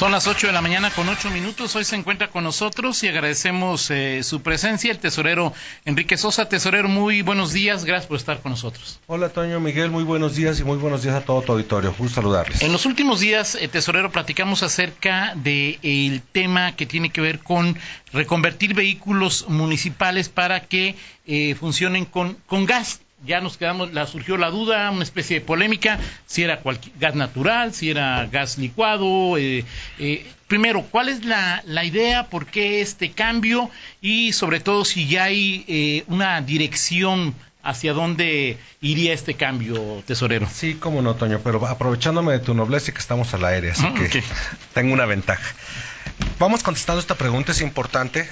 Son las 8 de la mañana con 8 minutos. Hoy se encuentra con nosotros y agradecemos eh, su presencia el tesorero Enrique Sosa. Tesorero, muy buenos días. Gracias por estar con nosotros. Hola, Toño Miguel. Muy buenos días y muy buenos días a todo tu auditorio. Gusto saludarles. En los últimos días, eh, tesorero, platicamos acerca del de, tema que tiene que ver con reconvertir vehículos municipales para que eh, funcionen con, con gas ya nos quedamos, la surgió la duda, una especie de polémica, si era gas natural, si era gas licuado. Eh, eh, primero, ¿cuál es la, la, idea? ¿Por qué este cambio? Y sobre todo, si ya hay eh, una dirección hacia dónde iría este cambio, tesorero. Sí, cómo no, Toño, pero aprovechándome de tu nobleza y que estamos al aire, así ah, que tengo una ventaja. Vamos contestando esta pregunta, es importante.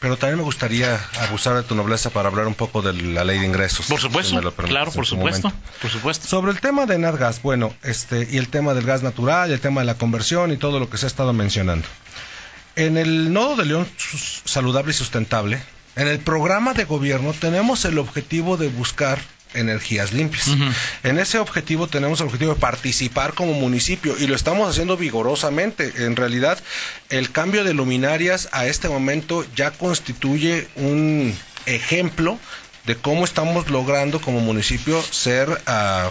Pero también me gustaría abusar de tu nobleza para hablar un poco de la ley de ingresos. Por supuesto, claro, por supuesto, por supuesto. Sobre el tema de NatGas, bueno, este, y el tema del gas natural, y el tema de la conversión y todo lo que se ha estado mencionando. En el nodo de León saludable y sustentable, en el programa de gobierno tenemos el objetivo de buscar energías limpias. En ese objetivo tenemos el objetivo de participar como municipio y lo estamos haciendo vigorosamente. En realidad, el cambio de luminarias a este momento ya constituye un ejemplo de cómo estamos logrando como municipio ser uh,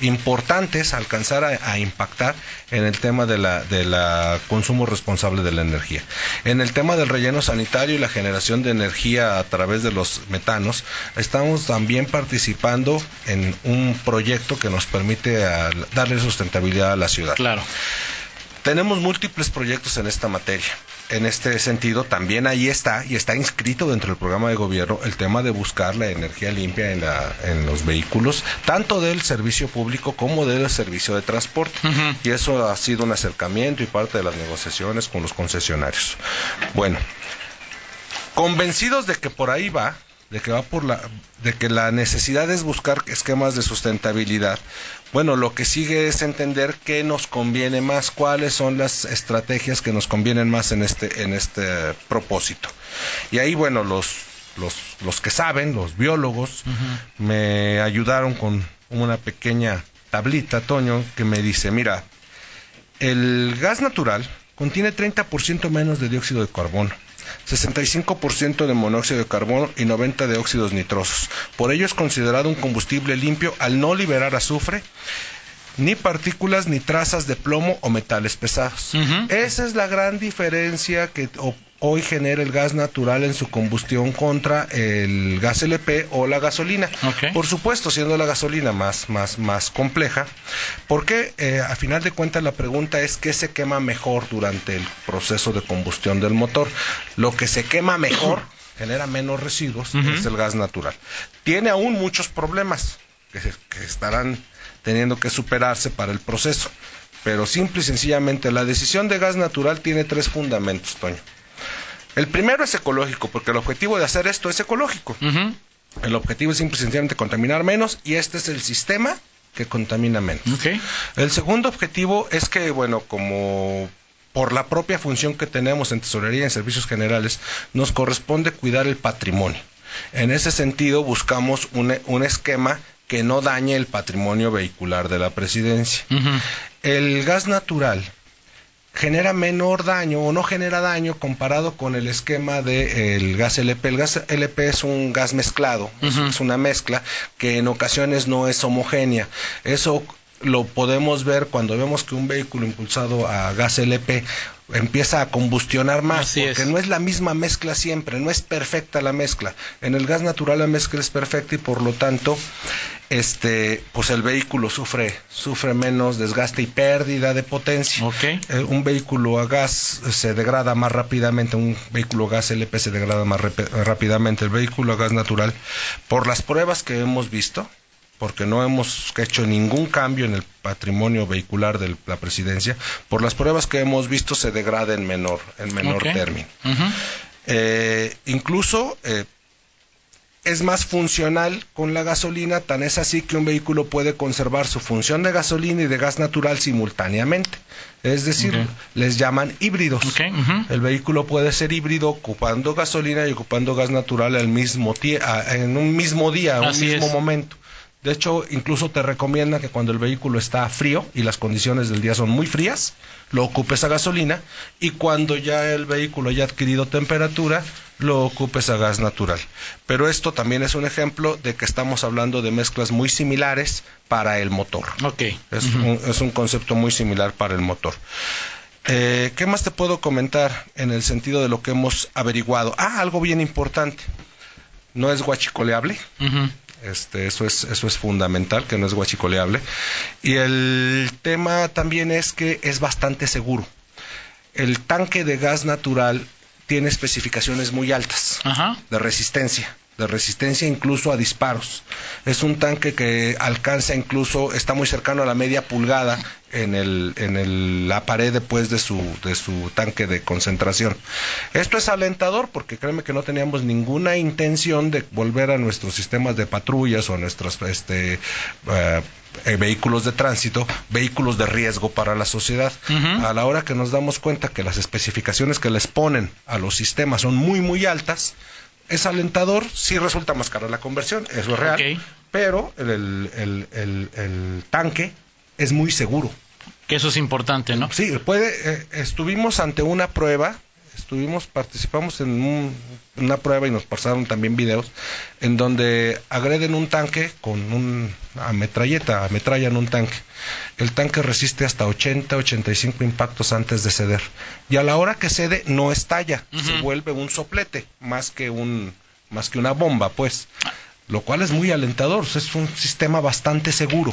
importantes alcanzar a, impactar en el tema de la, de la consumo responsable de la energía. En el tema del relleno sanitario y la generación de energía a través de los metanos, estamos también participando en un proyecto que nos permite darle sustentabilidad a la ciudad. Claro. Tenemos múltiples proyectos en esta materia. En este sentido, también ahí está, y está inscrito dentro del programa de gobierno, el tema de buscar la energía limpia en, la, en los vehículos, tanto del servicio público como del servicio de transporte. Y eso ha sido un acercamiento y parte de las negociaciones con los concesionarios. Bueno, convencidos de que por ahí va, de que va por la de que la necesidad es buscar esquemas de sustentabilidad. Bueno, lo que sigue es entender qué nos conviene más, cuáles son las estrategias que nos convienen más en este en este propósito. Y ahí bueno, los los, los que saben, los biólogos, me ayudaron con una pequeña tablita, Toño, que me dice, mira, el gas natural contiene 30% menos de dióxido de carbono 65% de monóxido de carbono y 90 de óxidos nitrosos. Por ello es considerado un combustible limpio al no liberar azufre ni partículas ni trazas de plomo o metales pesados. Esa es la gran diferencia que hoy genera el gas natural en su combustión contra el gas LP o la gasolina. Por supuesto, siendo la gasolina más, más, más compleja, porque eh, a final de cuentas la pregunta es qué se quema mejor durante el proceso de combustión del motor. Lo que se quema mejor genera menos residuos, es el gas natural. Tiene aún muchos problemas que, que estarán teniendo que superarse para el proceso. Pero simple y sencillamente la decisión de gas natural tiene tres fundamentos, Toño. El primero es ecológico, porque el objetivo de hacer esto es ecológico. El objetivo es simple y sencillamente contaminar menos y este es el sistema que contamina menos. El segundo objetivo es que, bueno, como por la propia función que tenemos en tesorería y en servicios generales, nos corresponde cuidar el patrimonio. En ese sentido, buscamos un, un esquema que no dañe el patrimonio vehicular de la presidencia. El gas natural genera menor daño o no genera daño comparado con el esquema del gas LP. El gas LP es un gas mezclado, es una mezcla que en ocasiones no es homogénea. Eso lo podemos ver cuando vemos que un vehículo impulsado a gas LP empieza a combustionar más, porque no es la misma mezcla siempre, no es perfecta la mezcla. En el gas natural la mezcla es perfecta y por lo tanto, este, pues el vehículo sufre, sufre menos desgaste y pérdida de potencia. Eh, un vehículo a gas se degrada más rápidamente, un vehículo a gas LP se degrada más rápidamente, el vehículo a gas natural, por las pruebas que hemos visto, porque no hemos hecho ningún cambio en el patrimonio vehicular de la presidencia, por las pruebas que hemos visto se degrada en menor, en menor término. Eh, incluso eh, es más funcional con la gasolina, tan es así que un vehículo puede conservar su función de gasolina y de gas natural simultáneamente. Es decir, les llaman híbridos. El vehículo puede ser híbrido ocupando gasolina y ocupando gas natural al mismo en un mismo día, a un mismo es. momento. De hecho, incluso te recomienda que cuando el vehículo está frío y las condiciones del día son muy frías, lo ocupes a gasolina y cuando ya el vehículo haya adquirido temperatura, lo ocupes a gas natural. Pero esto también es un ejemplo de que estamos hablando de mezclas muy similares para el motor. Ok. Es, un, es un concepto muy similar para el motor. Eh, ¿Qué más te puedo comentar en el sentido de lo que hemos averiguado? Ah, algo bien importante. No es guachicoleable. Este, eso es, eso es fundamental, que no es guachicoleable. Y el tema también es que es bastante seguro. El tanque de gas natural tiene especificaciones muy altas Ajá. de resistencia, de resistencia incluso a disparos. Es un tanque que alcanza incluso, está muy cercano a la media pulgada en, el, en el- la pared después de su, de su tanque de concentración. Esto es alentador porque créeme que no teníamos ninguna intención de volver a nuestros sistemas de patrullas o a nuestros este, eh, eh, vehículos de tránsito, vehículos de riesgo para la sociedad. A la hora que nos damos cuenta que las especificaciones que les ponen a los sistemas son muy, muy altas, es alentador, sí resulta más cara la conversión, eso es real, pero el, el- el- el- el tanque es muy seguro. Que eso es importante, ¿no? Sí, puede, eh, estuvimos ante una prueba, estuvimos, participamos en un- una prueba y nos pasaron también videos en donde agreden un tanque con un ametralleta, ametrallan un tanque. El tanque resiste hasta 80, 85 impactos antes de ceder. Y a la hora que cede no estalla, se vuelve un soplete, más que un más que una bomba, pues. Lo cual es muy alentador, es un sistema bastante seguro.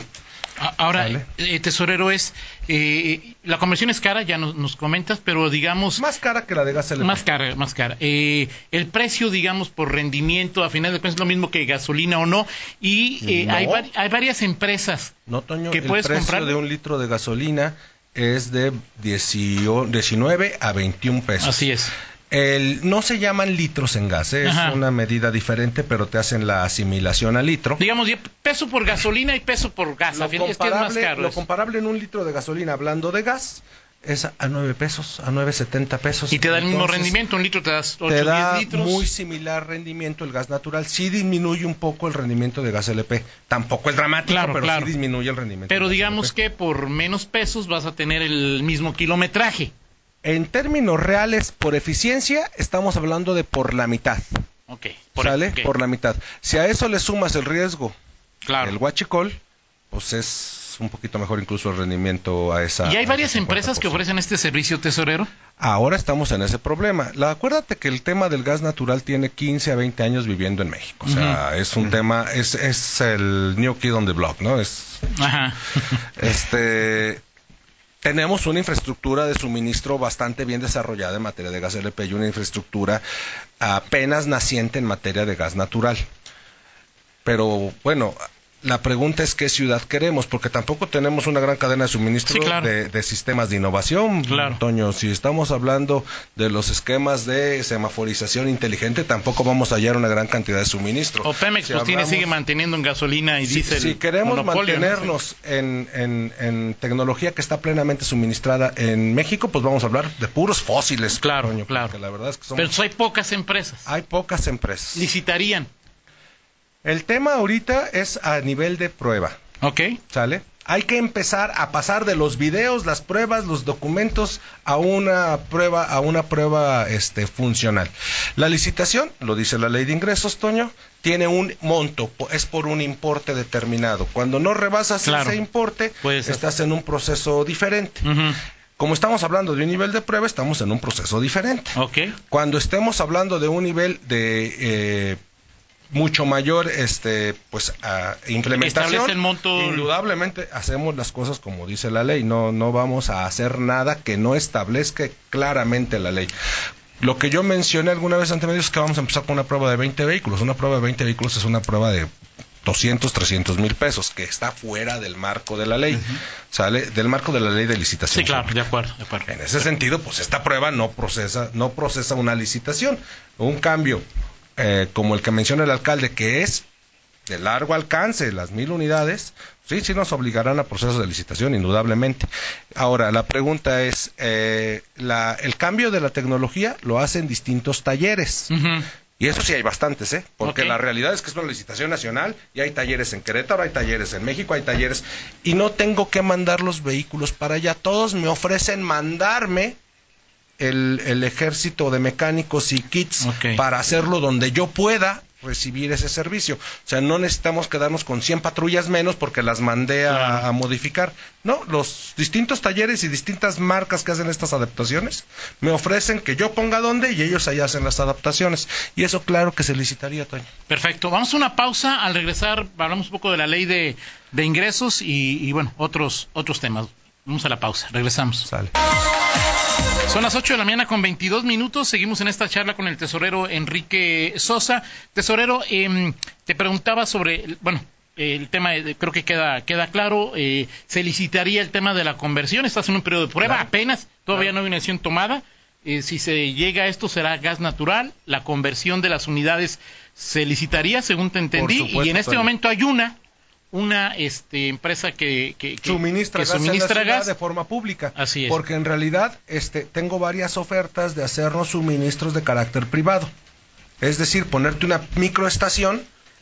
A- Ahora, Vale. eh, tesorero, es eh, la conversión es cara, ya nos, nos comentas, pero digamos Más cara que la de gas LP. más cara, más cara. Eh, el precio, digamos, por rendimiento, a final de cuentas es lo mismo que gasolina o no. Y eh, No. hay, hay varias empresas. No, Toño, que el puedes precio comprar- de un litro de gasolina es de 18 19 a 21 pesos. Así es. El, no se llaman litros en gas, ¿eh? es una medida diferente, pero te hacen la asimilación al litro. Digamos, peso por gasolina y peso por gas. Lo a fin- es que es más comparable, caro. lo comparable en un litro de gasolina, hablando de gas, es a 9 pesos, a 9.70 pesos. y te da el mismo rendimiento, un litro te das 8 Te da 10 litros. muy similar rendimiento el gas natural. Sí disminuye un poco el rendimiento de gas LP. Tampoco es dramático, Claro, pero claro. sí disminuye el rendimiento. Pero digamos LP. que por menos pesos vas a tener el mismo kilometraje. En términos reales, por eficiencia, estamos hablando de por la mitad. Ok. Por, ¿Sale? Por la mitad. Si a eso le sumas el riesgo Claro. del huachicol, pues es un poquito mejor incluso el rendimiento a esa. ¿Y hay varias empresas que 50%. ofrecen este servicio, tesorero? Ahora estamos en ese problema. La, acuérdate que el tema del gas natural tiene 15 a 20 años viviendo en México. O sea, es un tema, es, es el new kid on the block, ¿no? Es Ajá. Este tenemos una infraestructura de suministro bastante bien desarrollada en materia de gas LP y una infraestructura apenas naciente en materia de gas natural. Pero bueno, la pregunta es qué ciudad queremos, porque tampoco tenemos una gran cadena de suministro Sí, claro. de, de sistemas de innovación. Claro. Toño, si estamos hablando de los esquemas de semaforización inteligente, tampoco vamos a hallar una gran cantidad de suministro. O Pemex Si pues tiene, sigue manteniendo en gasolina y si, diésel. si queremos mantenernos en, en- en tecnología que está plenamente suministrada en México, pues vamos a hablar de puros fósiles. Claro, Toño, claro. la verdad es que somos- Pero pues, hay pocas empresas. hay pocas empresas. Licitarían. El tema ahorita es a nivel de prueba, Ok. ¿sale? Hay que empezar a pasar de los videos, las pruebas, los documentos a una prueba, a una prueba este, funcional. La licitación, lo dice la ley de ingresos, Toño, tiene un monto, es por un importe determinado. Cuando no rebasas Claro. ese importe, estás en un proceso diferente. Como estamos hablando de un nivel de prueba, estamos en un proceso diferente. Ok. Cuando estemos hablando de un nivel de eh, mucho mayor este pues a implementación. El monto- indudablemente hacemos las cosas como dice la ley. No no vamos a hacer nada que no establezca claramente la ley. Lo que yo mencioné alguna vez ante medios es que vamos a empezar con una prueba de 20 vehículos. Una prueba de 20 vehículos es una prueba de 200, 300 mil pesos, que está fuera del marco de la ley, sale del marco de la ley de licitación. Sí, claro, de acuerdo, de acuerdo. En ese sentido, pues esta prueba no procesa, no procesa una licitación. Un cambio eh, como el que menciona el alcalde, que es de largo alcance, las mil unidades, sí, sí nos obligarán a procesos de licitación, indudablemente. Ahora, la pregunta es, eh, la, el cambio de la tecnología lo hacen distintos talleres. Y eso sí hay bastantes, ¿eh? Porque la realidad es que es una licitación nacional y hay talleres en Querétaro, hay talleres en México, hay talleres. Y no tengo que mandar los vehículos para allá. Todos me ofrecen mandarme el, el ejército de mecánicos y kits para hacerlo donde yo pueda recibir ese servicio. O sea, no necesitamos quedarnos con 100 patrullas menos porque las mandé a, modificar. No, los distintos talleres y distintas marcas que hacen estas adaptaciones me ofrecen que yo ponga dónde y ellos ahí hacen las adaptaciones. Y eso claro que se licitaría, Toño. Perfecto. Vamos a una pausa. Al regresar hablamos un poco de la ley de, de ingresos y, y, bueno, otros, otros temas. Vamos a la pausa. Regresamos. Sale. Son las 8 de la mañana con 22 minutos. Seguimos en esta charla con el tesorero Enrique Sosa. Tesorero, eh, te preguntaba sobre, bueno, el tema creo que queda queda claro. Eh, se licitaría el tema de la conversión. Estás en un periodo de prueba apenas. Todavía no hay una decisión tomada. Eh, si se llega a esto será gas natural. La conversión de las unidades se licitaría, según te entendí. Supuesto, y en este momento hay una una este, empresa que, que, que suministra, que gas, suministra en la ciudad gas. de forma pública. Así es. Porque en realidad este, tengo varias ofertas de hacernos suministros de carácter privado. Es decir, ponerte una microestación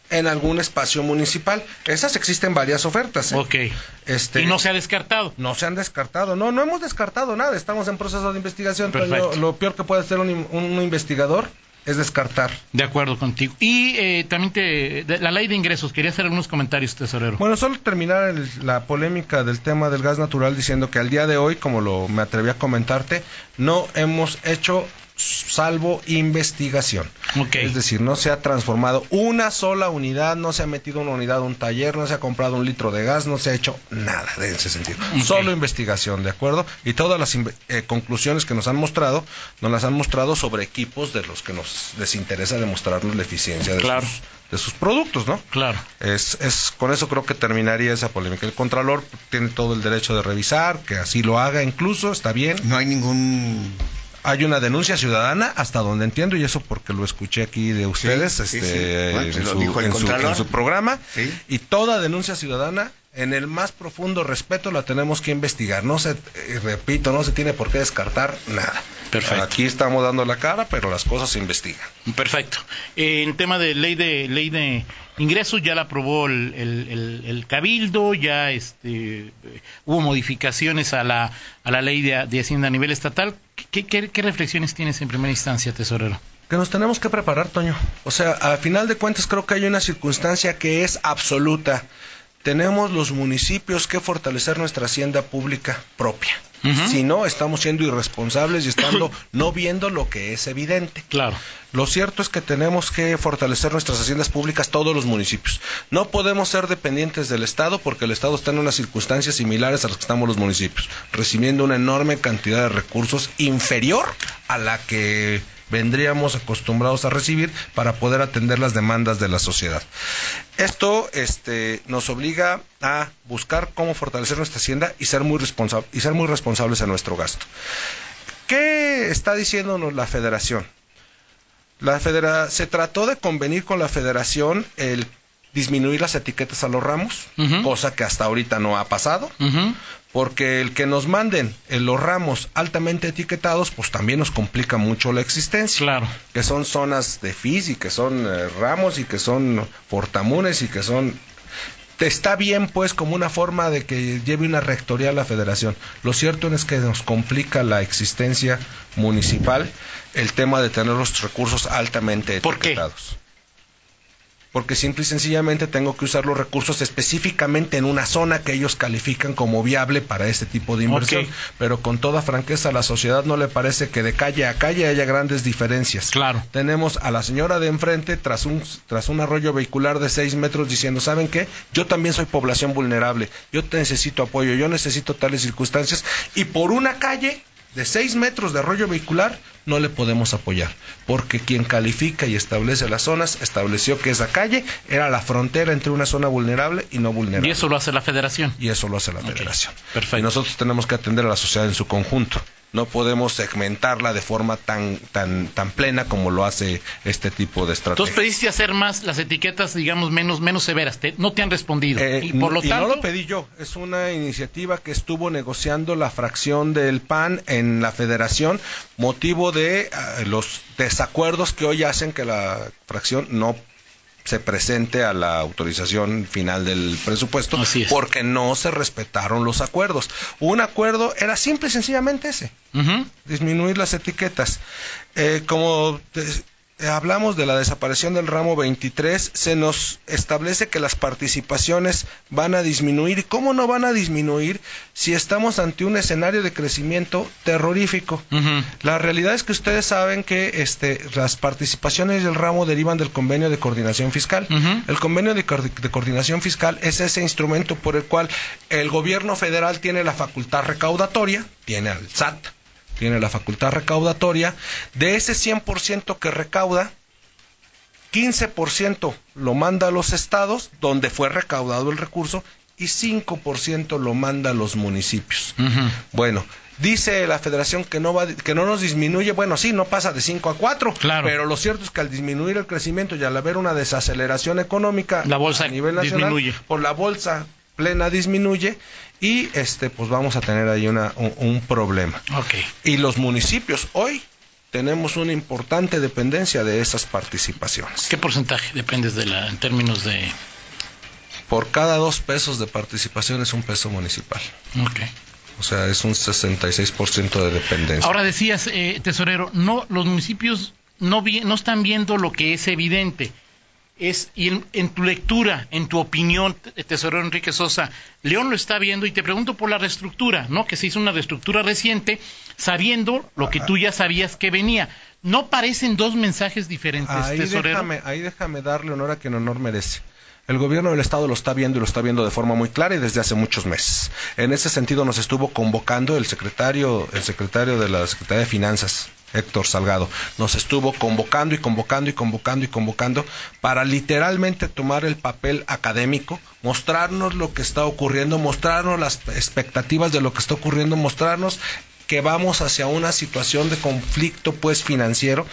en algún espacio municipal. Esas existen varias ofertas. ¿eh? Ok. Este, y no se ha descartado. No se han descartado. No, no hemos descartado nada. Estamos en proceso de investigación. Lo peor que puede hacer un, un investigador es descartar. De acuerdo contigo. Y eh, también te, de, la ley de ingresos, quería hacer algunos comentarios, tesorero. Bueno, solo terminar el, la polémica del tema del gas natural diciendo que al día de hoy, como lo me atreví a comentarte, no hemos hecho salvo investigación. Okay. Es decir, no se ha transformado una sola unidad, no se ha metido una unidad a un taller, no se ha comprado un litro de gas, no se ha hecho nada de ese sentido. Okay. Solo investigación, ¿de acuerdo? Y todas las eh, conclusiones que nos han mostrado, nos las han mostrado sobre equipos de los que nos les interesa demostrarnos la eficiencia de claro. sus de sus productos, ¿no? Claro. Es, es, con eso creo que terminaría esa polémica. El Contralor tiene todo el derecho de revisar, que así lo haga incluso, está bien. No hay ningún hay una denuncia ciudadana, hasta donde entiendo, y eso porque lo escuché aquí de ustedes, sí, este, sí, sí. Bueno, en, lo su, dijo el en, su, Contralor. en, su, programa, sí. y toda denuncia ciudadana, en el más profundo respeto, la tenemos que investigar. No se, eh, repito, no se tiene por qué descartar nada. Perfecto. Aquí estamos dando la cara, pero las cosas se investigan. Perfecto. Eh, en tema de ley de ley de ingresos ya la aprobó el, el, el, el cabildo, ya este hubo modificaciones a la a la ley de, de hacienda a nivel estatal. ¿Qué, qué, qué reflexiones tienes en primera instancia, tesorero? que nos tenemos que preparar, Toño. O sea, a final de cuentas creo que hay una circunstancia que es absoluta. Tenemos los municipios que fortalecer nuestra hacienda pública propia. Uh -huh. Si no, estamos siendo irresponsables y estando no viendo lo que es evidente. Claro. Lo cierto es que tenemos que fortalecer nuestras haciendas públicas todos los municipios. No podemos ser dependientes del Estado porque el Estado está en unas circunstancias similares a las que estamos los municipios, recibiendo una enorme cantidad de recursos inferior a la que vendríamos acostumbrados a recibir para poder atender las demandas de la sociedad. Esto este, nos obliga a buscar cómo fortalecer nuestra hacienda y ser muy, responsa y ser muy responsables en nuestro gasto. ¿Qué está diciéndonos la federación? La federa se trató de convenir con la federación el disminuir las etiquetas a los ramos, uh -huh. cosa que hasta ahorita no ha pasado, uh -huh. porque el que nos manden en los ramos altamente etiquetados, pues también nos complica mucho la existencia. Claro. Que son zonas de FIS y que son eh, ramos y que son portamunes y que son está bien pues como una forma de que lleve una rectoría a la federación. Lo cierto es que nos complica la existencia municipal el tema de tener los recursos altamente ¿Por etiquetados. Qué? Porque simple y sencillamente tengo que usar los recursos específicamente en una zona que ellos califican como viable para este tipo de inversión. Okay. Pero con toda franqueza a la sociedad no le parece que de calle a calle haya grandes diferencias. Claro. Tenemos a la señora de enfrente tras un, tras un arroyo vehicular de seis metros diciendo, ¿saben qué? Yo también soy población vulnerable. Yo necesito apoyo, yo necesito tales circunstancias. Y por una calle de seis metros de arroyo vehicular no le podemos apoyar, porque quien califica y establece las zonas estableció que esa calle era la frontera entre una zona vulnerable y no vulnerable. Y eso lo hace la federación. Y eso lo hace la federación. perfecto. Y nosotros tenemos que atender a la sociedad en su conjunto no podemos segmentarla de forma tan tan tan plena como lo hace este tipo de estrategia. Entonces pediste hacer más las etiquetas, digamos, menos menos severas. no te han respondido. Eh, y por lo tanto, no lo pedí yo. Es una iniciativa que estuvo negociando la fracción del PAN en la Federación, motivo de uh, los desacuerdos que hoy hacen que la fracción no se presente a la autorización final del presupuesto porque no se respetaron los acuerdos. Un acuerdo era simple y sencillamente ese, disminuir las etiquetas. Eh, como hablamos de la desaparición del ramo 23, se nos establece que las participaciones van a disminuir. ¿Y cómo no van a disminuir si estamos ante un escenario de crecimiento terrorífico? La realidad es que ustedes saben que este, las participaciones del ramo derivan del convenio de coordinación fiscal. El convenio de, de coordinación fiscal es ese instrumento por el cual el gobierno federal tiene la facultad recaudatoria, tiene al SAT, tiene la facultad recaudatoria, de ese 100% que recauda, 15% lo manda a los estados, donde fue recaudado el recurso, y 5% lo manda a los municipios. Bueno, dice la federación que no va que no nos disminuye, bueno, sí, no pasa de 5 a 4, claro. pero lo cierto es que al disminuir el crecimiento y al haber una desaceleración económica la bolsa a nivel nacional, disminuye. por la bolsa plena disminuye y este pues vamos a tener ahí una, un, problema. Okay. Y los municipios hoy tenemos una importante dependencia de esas participaciones. ¿Qué porcentaje dependes de la en términos de por cada dos pesos de participación es un peso municipal. Okay. O sea, es un 66% de dependencia. Ahora decías, eh, tesorero, no los municipios no, vi, no están viendo lo que es evidente es, y en, tu lectura, en tu opinión, tesorero Enrique Sosa, León lo está viendo y te pregunto por la reestructura, ¿no? Que se hizo una reestructura reciente, sabiendo lo que tú ya sabías que venía. ¿No parecen dos mensajes diferentes, ahí tesorero? Déjame, ahí déjame darle honor a quien honor merece. El gobierno del Estado lo está viendo y lo está viendo de forma muy clara y desde hace muchos meses. En ese sentido nos estuvo convocando el secretario, el secretario de la Secretaría de Finanzas, Héctor Salgado, nos estuvo convocando y convocando y convocando y convocando para literalmente tomar el papel académico, mostrarnos lo que está ocurriendo, mostrarnos las expectativas de lo que está ocurriendo, mostrarnos que vamos hacia una situación de conflicto pues financiero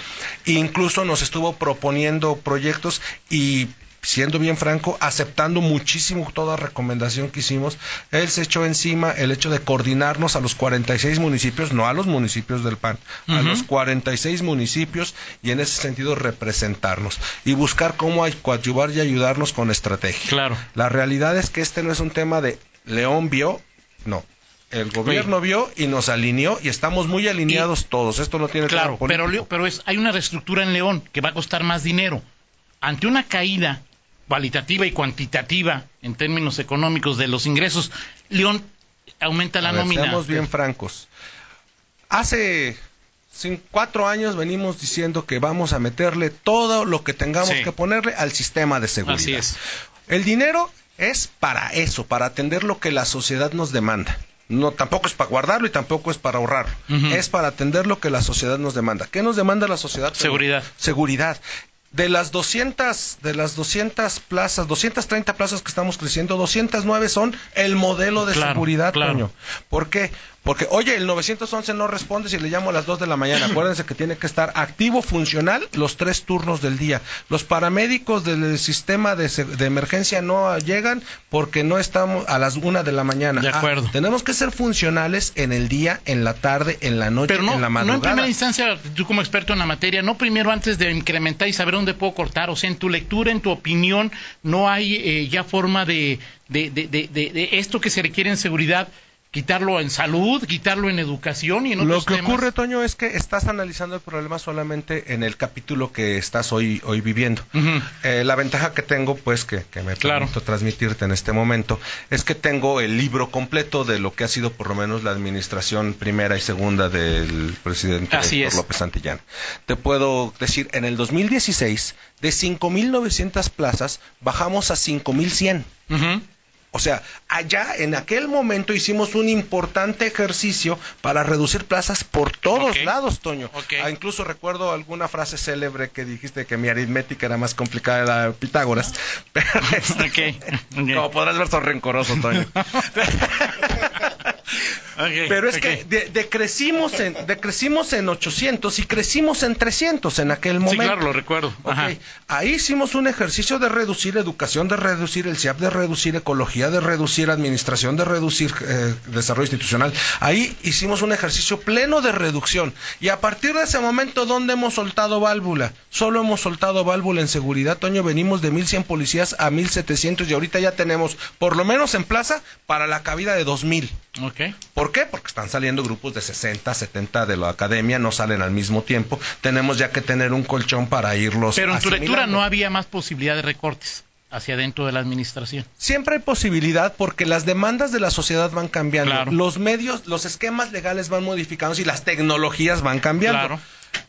e incluso nos estuvo proponiendo proyectos y siendo bien franco, aceptando muchísimo toda recomendación que hicimos, él se echó encima el hecho de coordinarnos a los 46 municipios, no a los municipios del PAN, a los 46 municipios y en ese sentido representarnos y buscar cómo coadyuvar y ayudarnos con estrategia. Claro. La realidad es que este no es un tema de León vio, no, el gobierno vio y nos alineó y estamos muy alineados todos. Esto no tiene claro, pero pero es hay una reestructura en León que va a costar más dinero. Ante una caída cualitativa y cuantitativa en términos económicos de los ingresos, León aumenta la nómina. Seamos bien francos. Hace cuatro años venimos diciendo que vamos a meterle todo lo que tengamos que ponerle al sistema de seguridad. Así es. El dinero es para eso, para atender lo que la sociedad nos demanda. No, tampoco es para guardarlo y tampoco es para ahorrarlo. Es para atender lo que la sociedad nos demanda. ¿Qué nos demanda la sociedad? Seguridad. Seguridad de las 200 de las 200 plazas, 230 plazas que estamos creciendo, 209 son el modelo de seguridad, claro. ¿Por qué? Porque, oye, el 911 no responde si le llamo a las 2 de la mañana. Acuérdense que tiene que estar activo, funcional, los tres turnos del día. Los paramédicos del sistema de, emergencia no llegan porque no estamos a las 1 de la mañana. De acuerdo. tenemos que ser funcionales en el día, en la tarde, en la noche, en la madrugada. No en primera instancia, tú como experto en la materia, no primero antes de incrementar y saber dónde puedo cortar. O sea, en tu lectura, en tu opinión, no hay eh, ya forma de, de, de, de esto que se requiere en seguridad quitarlo en salud, quitarlo en educación y en otros Lo que ocurre, Toño, es que estás analizando el problema solamente en el capítulo que estás hoy, hoy viviendo. Eh, la ventaja que tengo, pues, que, me permito transmitirte en este momento, es que tengo el libro completo de lo que ha sido por lo menos la administración primera y segunda del presidente López Santillán. Te puedo decir, en el 2016, de 5.900 plazas, bajamos a 5.100. O sea, allá en aquel momento hicimos un importante ejercicio para reducir plazas por todos lados, Toño. Ok. Ah, incluso recuerdo alguna frase célebre que dijiste que mi aritmética era más complicada de la de Pitágoras. Pero, este, Ok, ok. Como podrás ver, soy rencoroso, Toño. Pero es que de- decrecimos, en, decrecimos en 800 y crecimos en 300 en aquel Sí, momento. claro, lo recuerdo. Ahí hicimos un ejercicio de reducir educación, de reducir el CIAP, de reducir ecología, de reducir administración, de reducir eh, desarrollo institucional. Ahí hicimos un ejercicio pleno de reducción. Y a partir de ese momento, ¿dónde hemos soltado válvula? Solo hemos soltado válvula en seguridad. Toño, venimos de 1100 policías a 1700 y ahorita ya tenemos, por lo menos en plaza, para la cabida de 2000. Ok. ¿Por qué? Porque están saliendo grupos de 60, 70 de la academia, no salen al mismo tiempo. Tenemos ya que tener un colchón para irlos. Pero en tu lectura no había más posibilidad de recortes hacia dentro de la administración. Siempre hay posibilidad porque las demandas de la sociedad van cambiando. Claro. Los medios, los esquemas legales van modificándose y las tecnologías van cambiando. Claro.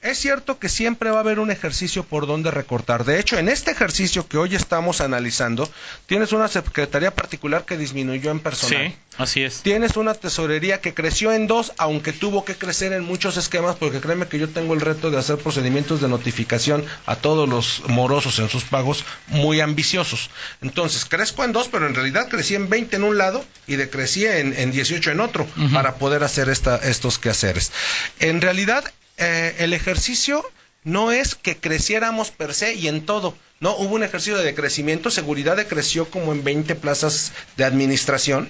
Es cierto que siempre va a haber un ejercicio por donde recortar. De hecho, en este ejercicio que hoy estamos analizando, tienes una secretaría particular que disminuyó en personal. Sí, así es. Tienes una tesorería que creció en dos, aunque tuvo que crecer en muchos esquemas, porque créeme que yo tengo el reto de hacer procedimientos de notificación a todos los morosos en sus pagos muy ambiciosos. Entonces, crezco en dos, pero en realidad crecí en 20 en un lado y decrecí en, en 18 en otro para poder hacer esta, estos quehaceres. En realidad, eh, el ejercicio no es que creciéramos per se y en todo. No, hubo un ejercicio de decrecimiento. Seguridad decreció como en 20 plazas de administración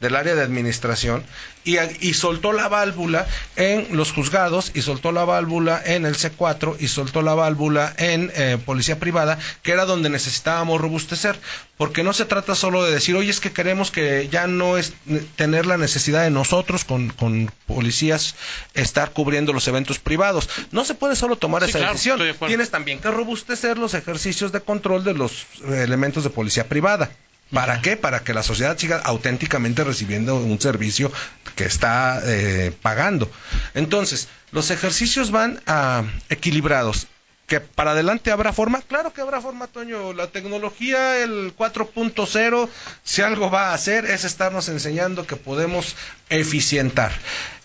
del área de administración y, y soltó la válvula en los juzgados y soltó la válvula en el C4 y soltó la válvula en eh, policía privada, que era donde necesitábamos robustecer, porque no se trata solo de decir, oye, es que queremos que ya no es ne- tener la necesidad de nosotros con, con policías estar cubriendo los eventos privados. No se puede solo tomar Sí, esa claro, decisión. de. Tienes también que robustecer los ejercicios de control de los eh, elementos de policía privada. ¿Para qué? Para que la sociedad siga auténticamente recibiendo un servicio que está eh, pagando. Entonces, los ejercicios van ah, equilibrados. ¿Que para adelante habrá forma? Claro que habrá forma, Toño. La tecnología, el 4.0, si algo va a hacer es estarnos enseñando que podemos eficientar.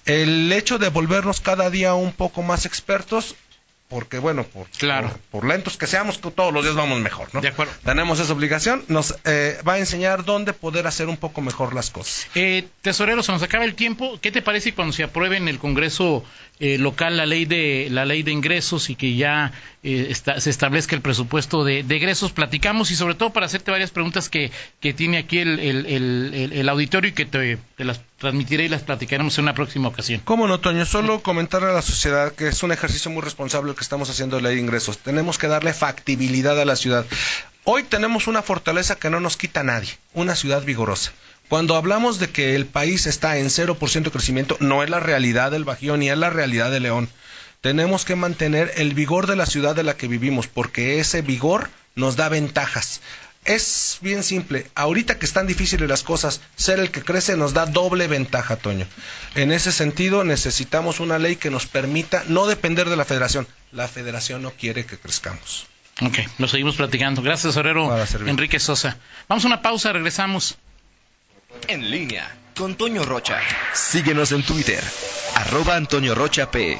El hecho de volvernos cada día un poco más expertos, porque bueno, por, Claro. por, por lentos que seamos, que todos los días vamos mejor, ¿no? De acuerdo. Tenemos esa obligación, nos eh, va a enseñar dónde poder hacer un poco mejor las cosas. Eh, tesorero, se nos acaba el tiempo. ¿Qué te parece cuando se apruebe en el Congreso eh, local la ley de la ley de ingresos y que ya eh, está- se establezca el presupuesto de, de egresos? Platicamos y sobre todo para hacerte varias preguntas que, que tiene aquí el, el- el- auditorio y que te, te las transmitiré y las platicaremos en una próxima ocasión. ¿Cómo no, Toño? Solo comentarle a la sociedad que es un ejercicio muy responsable el que estamos haciendo de ley de ingresos. Tenemos que darle factibilidad a la ciudad. Hoy tenemos una fortaleza que no nos quita nadie, una ciudad vigorosa. Cuando hablamos de que el país está en 0% de crecimiento, no es la realidad del Bajío ni es la realidad de León. Tenemos que mantener el vigor de la ciudad de la que vivimos, porque ese vigor nos da ventajas. Es bien simple. Ahorita que están difíciles las cosas, ser el que crece nos da doble ventaja, Toño. En ese sentido, necesitamos una ley que nos permita no depender de la federación. La federación no quiere que crezcamos. Ok, lo seguimos platicando. Gracias, servir. Enrique Sosa. Vamos a una pausa, regresamos. En línea con Toño Rocha. Síguenos en Twitter, arroba Antonio Rocha P